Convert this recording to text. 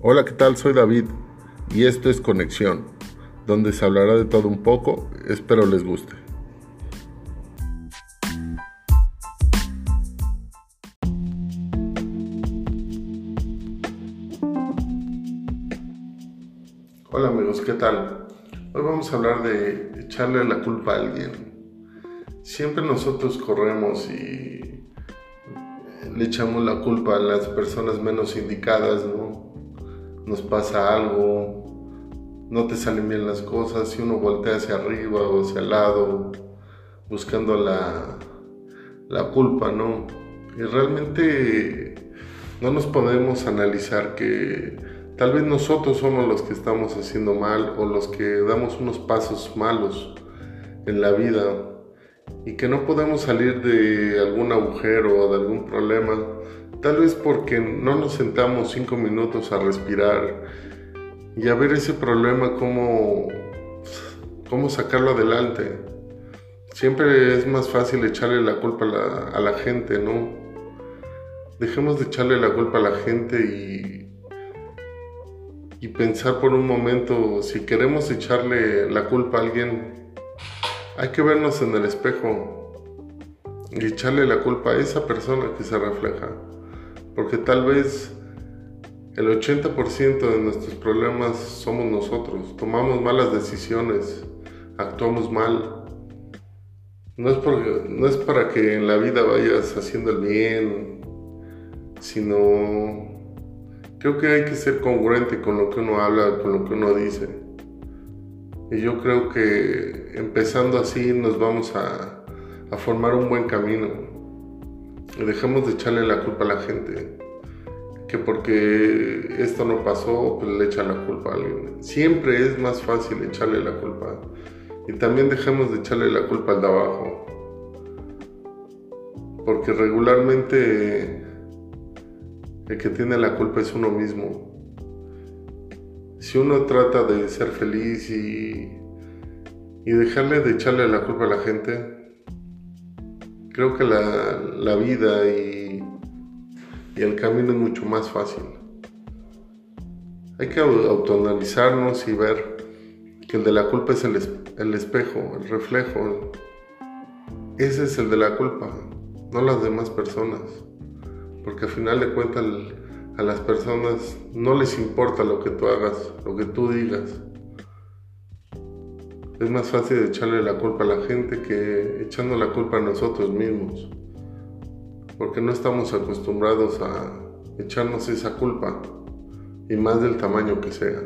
Hola, ¿qué tal? Soy David y esto es Conexión, donde se hablará de todo un poco, espero les guste. Hola amigos, ¿qué tal? Hoy vamos a hablar de echarle la culpa a alguien. Siempre nosotros corremos y le echamos la culpa a las personas menos indicadas, ¿no? Nos pasa algo, no te salen bien las cosas, si uno voltea hacia arriba o hacia el lado, buscando la, la culpa, ¿no? Y realmente no nos podemos analizar que tal vez nosotros somos los que estamos haciendo mal o los que damos unos pasos malos en la vida y que no podemos salir de algún agujero o de algún problema, tal vez porque no nos sentamos cinco minutos a respirar y a ver ese problema cómo, cómo sacarlo adelante. Siempre es más fácil echarle la culpa a la, gente, ¿no? Dejemos de echarle la culpa a la gente y, y pensar por un momento si queremos echarle la culpa a alguien, hay que vernos en el espejo y echarle la culpa a esa persona que se refleja. Porque tal vez el 80% de nuestros problemas somos nosotros. Tomamos malas decisiones, actuamos mal. No es, no es para que en la vida vayas haciendo el bien, sino creo que hay que ser congruente con lo que uno habla, con lo que uno dice. Y yo creo que empezando así nos vamos a, formar un buen camino. Dejemos de echarle la culpa a la gente. Que porque esto no pasó, pues le echa la culpa a alguien. Siempre es más fácil echarle la culpa. Y también dejemos de echarle la culpa al de abajo. Porque regularmente el que tiene la culpa es uno mismo si uno trata de ser feliz y, y dejarle de echarle la culpa a la gente, creo que la, vida y, y, el camino es mucho más fácil. Hay que autoanalizarnos y ver que el de la culpa es el, el espejo, el reflejo. Ese es el de la culpa, no las demás personas. Porque al final de cuentas a las personas no les importa lo que tú hagas, lo que tú digas. Es más fácil echarle la culpa a la gente que echando la culpa a nosotros mismos. Porque no estamos acostumbrados a echarnos esa culpa, y más del tamaño que sea.